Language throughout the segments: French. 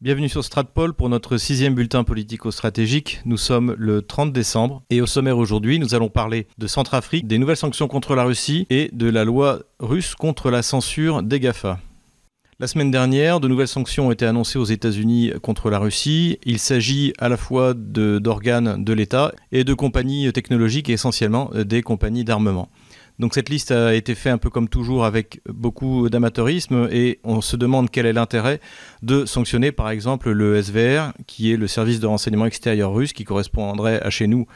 Bienvenue sur Stratpol pour notre sixième bulletin politico-stratégique. Nous sommes le 30 décembre et au sommaire aujourd'hui, nous allons parler de Centrafrique, des nouvelles sanctions contre la Russie et de la loi russe contre la censure des GAFA. La semaine dernière, de nouvelles sanctions ont été annoncées aux États-Unis contre la Russie. Il s'agit à la fois d'organes de l'État et de compagnies technologiques essentiellement des compagnies d'armement. Donc cette liste a été faite un peu comme toujours avec beaucoup d'amateurisme et on se demande quel est l'intérêt de sanctionner par exemple le SVR qui est le service de renseignement extérieur russe qui correspondrait à chez nous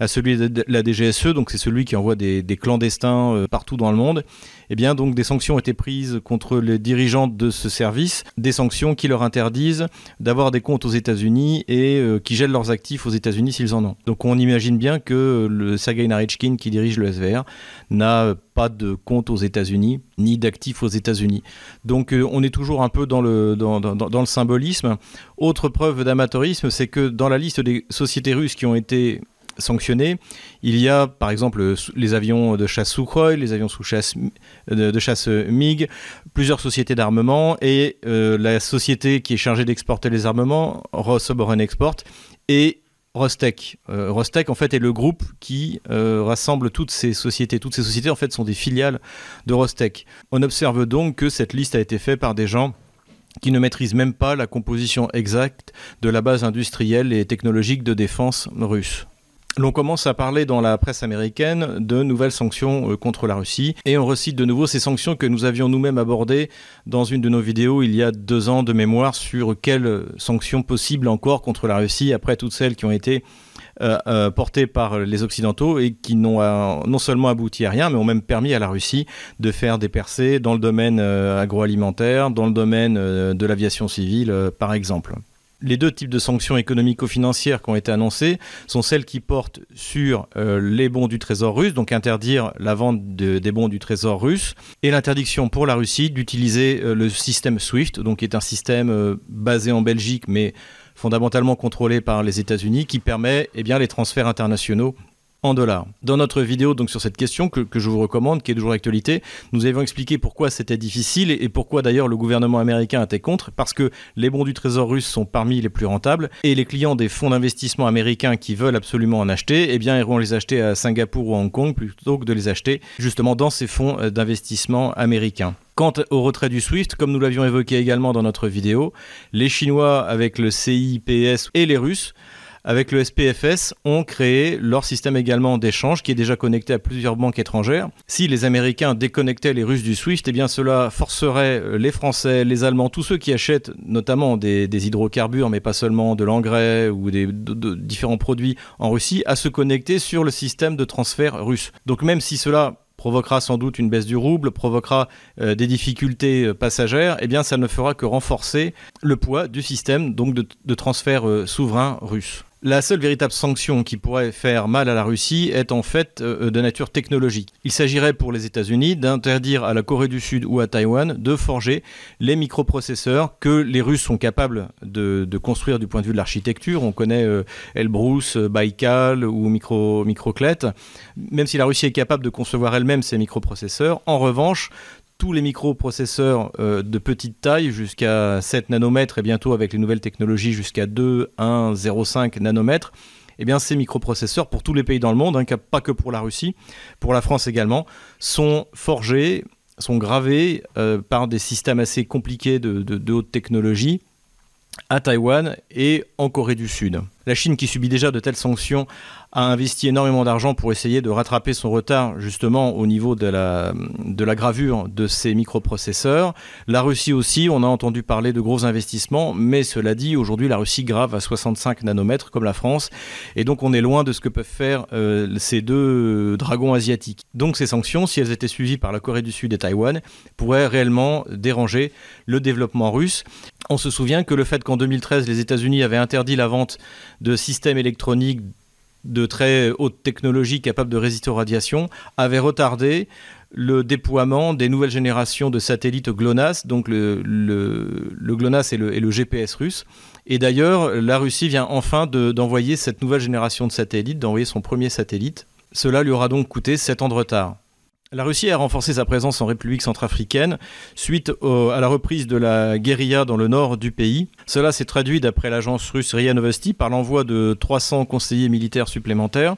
à celui de la DGSE, donc c'est celui qui envoie des, clandestins euh, partout dans le monde. Eh bien donc des sanctions ont été prises contre les dirigeants de ce service, des sanctions qui leur interdisent d'avoir des comptes aux États-Unis et euh, qui gèlent leurs actifs aux États-Unis s'ils en ont. Donc on imagine bien que le Sergei Narichkin qui dirige le SVR n'a pas de compte aux États-Unis, ni d'actifs aux États-Unis. Donc euh, on est toujours un peu dans le, dans, le symbolisme. Autre preuve d'amateurisme, c'est que dans la liste des sociétés russes qui ont été sanctionnées, il y a par exemple les avions de chasse Sukhoi, les avions sous chasse, de, chasse MiG, plusieurs sociétés d'armement et euh, la société qui est chargée d'exporter les armements, Rosoboron Export, et Rostec. Euh, Rostec, en fait, est le groupe qui euh, rassemble toutes ces sociétés. Toutes ces sociétés, en fait, sont des filiales de Rostec. On observe donc que cette liste a été faite par des gens qui ne maîtrisent même pas la composition exacte de la base industrielle et technologique de défense russe l'on commence à parler dans la presse américaine de nouvelles sanctions euh, contre la Russie. Et on recite de nouveau ces sanctions que nous avions nous-mêmes abordées dans une de nos vidéos il y a deux ans de mémoire sur quelles sanctions possibles encore contre la Russie après toutes celles qui ont été euh, euh, portées par les Occidentaux et qui n'ont non seulement abouti à rien, mais ont même permis à la Russie de faire des percées dans le domaine agroalimentaire, dans le domaine de l'aviation civile, par exemple les deux types de sanctions économico-financières qui ont été annoncées sont celles qui portent sur euh, les bons du Trésor russe, donc interdire la vente des bons du Trésor russe, et l'interdiction pour la Russie d'utiliser euh, le système SWIFT, donc qui est un système euh, basé en Belgique mais fondamentalement contrôlé par les États-Unis, qui permet eh les transferts internationaux en dollars. Dans notre vidéo donc sur cette question que, je vous recommande, qui est toujours d'actualité, nous avions expliqué pourquoi c'était difficile et, pourquoi d'ailleurs le gouvernement américain était contre, parce que les bons du trésor russe sont parmi les plus rentables et les clients des fonds d'investissement américains qui veulent absolument en acheter, eh bien iront les acheter à Singapour ou à Hong Kong plutôt que de les acheter justement dans ces fonds euh, d'investissement américains. Quant au retrait du SWIFT, comme nous l'avions évoqué également dans notre vidéo, les Chinois avec le CIPS et les Russes avec le SPFS, ont créé leur système également d'échange qui est déjà connecté à plusieurs banques étrangères. Si les Américains déconnectaient les Russes du SWIFT, eh bien cela forcerait euh, les Français, les Allemands, tous ceux qui achètent notamment des, hydrocarbures, mais pas seulement de l'engrais ou des différents produits en Russie, à se connecter sur le système de transfert russe. Donc même si cela provoquera sans doute une baisse du rouble, provoquera euh, des difficultés euh, passagères, eh bien ça ne fera que renforcer le poids du système donc de, transfert souverain russe. La seule véritable sanction qui pourrait faire mal à la Russie est en fait euh, de nature technologique. Il s'agirait pour les États-Unis d'interdire à la Corée du Sud ou à Taïwan de forger les microprocesseurs que les Russes sont capables de, construire du point de vue de l'architecture. On connaît euh, Elbrus, euh, Baikal ou Micro, Microclet. Même si la Russie est capable de concevoir elle-même ces microprocesseurs, en revanche, tous les microprocesseurs euh, de petite taille jusqu'à 7 nanomètres et bientôt avec les nouvelles technologies jusqu'à 2, 1, 0,5 nanomètres, eh bien, ces microprocesseurs, pour tous les pays dans le monde, hein, pas que pour la Russie, pour la France également, sont forgés, sont gravés euh, par des systèmes assez compliqués de haute technologie à Taïwan et en Corée du Sud. La Chine, qui subit déjà de telles sanctions, a investi énormément d'argent pour essayer de rattraper son retard justement au niveau de la, gravure de ces microprocesseurs. La Russie aussi, on a entendu parler de gros investissements, mais cela dit, aujourd'hui la Russie grave à 65 nanomètres comme la France, et donc on est loin de ce que peuvent faire euh, ces deux dragons asiatiques. Donc ces sanctions, si elles étaient suivies par la Corée du Sud et Taïwan, pourraient réellement déranger le développement russe. On se souvient que le fait qu'en 2013 les États-Unis avaient interdit la vente de systèmes électroniques de très haute technologie capables de résister aux radiations avait retardé le déploiement des nouvelles générations de satellites GLONASS, donc le, GLONASS et le, GPS russe. Et d'ailleurs, la Russie vient enfin d'envoyer cette nouvelle génération de satellites, d'envoyer son premier satellite. Cela lui aura donc coûté 7 ans de retard. La Russie a renforcé sa présence en République centrafricaine suite à la reprise de la guérilla dans le nord du pays. Cela s'est traduit, d'après l'agence russe RIA Novosti, par l'envoi de 300 conseillers militaires supplémentaires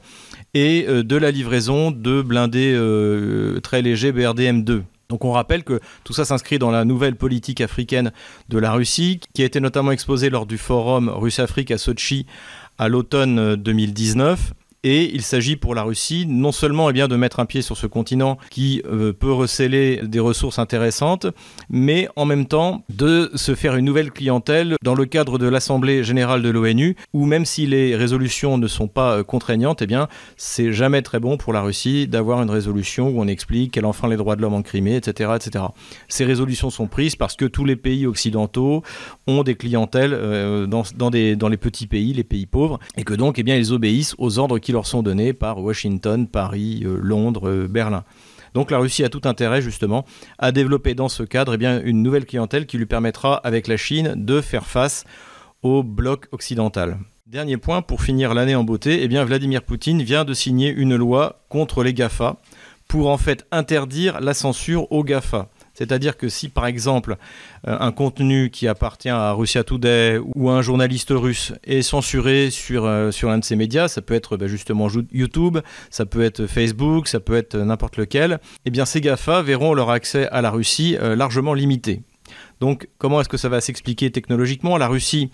et euh, de la livraison de blindés euh, très légers BRDM-2. Donc on rappelle que tout ça s'inscrit dans la nouvelle politique africaine de la Russie, qui a été notamment exposée lors du forum Russe-Afrique à Sochi à l'automne 2019 et il s'agit pour la Russie non seulement eh bien, de mettre un pied sur ce continent qui euh, peut receler des ressources intéressantes, mais en même temps de se faire une nouvelle clientèle dans le cadre de l'Assemblée générale de l'ONU, où même si les résolutions ne sont pas euh, contraignantes, eh bien, c'est jamais très bon pour la Russie d'avoir une résolution où on explique qu'elle enfreint les droits de l'homme en Crimée, etc., etc. Ces résolutions sont prises parce que tous les pays occidentaux ont des clientèles euh, dans les petits pays, les pays pauvres, et que donc eh bien, ils obéissent aux ordres qui leur sont donnés par Washington, Paris, euh, Londres, euh, Berlin. Donc la Russie a tout intérêt justement à développer dans ce cadre eh une nouvelle clientèle qui lui permettra avec la Chine de faire face au bloc occidental. Dernier point pour finir l'année en beauté, eh Vladimir Poutine vient de signer une loi contre les GAFA pour en fait interdire la censure aux GAFA. C'est-à-dire que si par exemple euh, un contenu qui appartient à Russia Today ou un journaliste russe est censuré sur, euh, sur l'un de ces médias, ça peut être bah, justement YouTube, ça peut être Facebook, ça peut être n'importe lequel, eh bien ces GAFA verront leur accès à la Russie euh, largement limité. Donc comment est-ce que ça va s'expliquer technologiquement? La Russie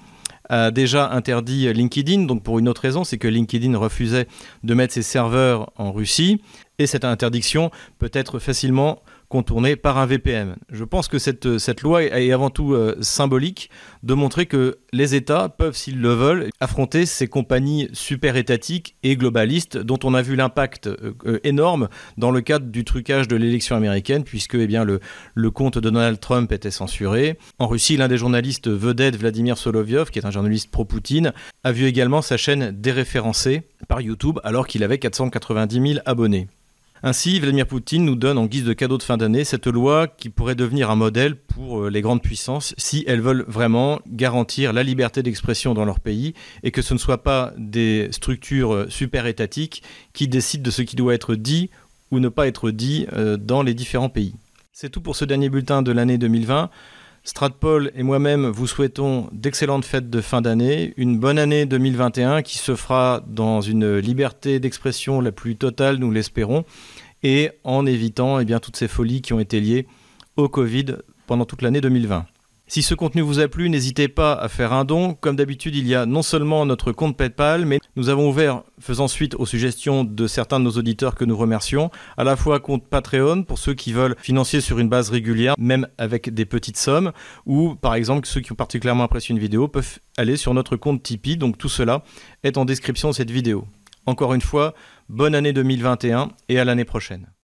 a déjà interdit LinkedIn, donc pour une autre raison, c'est que LinkedIn refusait de mettre ses serveurs en Russie, et cette interdiction peut être facilement contournée par un VPN. Je pense que cette, cette loi est avant tout euh, symbolique de montrer que les États peuvent, s'ils le veulent, affronter ces compagnies super étatiques et globalistes dont on a vu l'impact euh, euh, énorme dans le cadre du trucage de l'élection américaine, puisque eh le, le compte de Donald Trump était censuré. En Russie, l'un des journalistes vedettes, Vladimir Solovyov, qui est un journaliste pro-Poutine, a vu également sa chaîne déréférencée par YouTube alors qu'il avait 490 000 abonnés. Ainsi, Vladimir Poutine nous donne en guise de cadeau de fin d'année cette loi qui pourrait devenir un modèle pour euh, les grandes puissances si elles veulent vraiment garantir la liberté d'expression dans leur pays et que ce ne soit pas des structures euh, super étatiques qui décident de ce qui doit être dit ou ne pas être dit euh, dans les différents pays. C'est tout pour ce dernier bulletin de l'année 2020. Stratpol et moi-même vous souhaitons d'excellentes fêtes de fin d'année, une bonne année 2021 qui se fera dans une liberté d'expression la plus totale, nous l'espérons, et en évitant eh bien, toutes ces folies qui ont été liées au Covid pendant toute l'année 2020. Si ce contenu vous a plu, n'hésitez pas à faire un don. Comme d'habitude, il y a non seulement notre compte PayPal, mais nous avons ouvert, faisant suite aux suggestions de certains de nos auditeurs que nous remercions, à la fois compte Patreon pour ceux qui veulent financer sur une base régulière, même avec des petites sommes, ou par exemple ceux qui ont particulièrement apprécié une vidéo peuvent aller sur notre compte Tipeee. Donc tout cela est en description de cette vidéo. Encore une fois, bonne année 2021 et à l'année prochaine.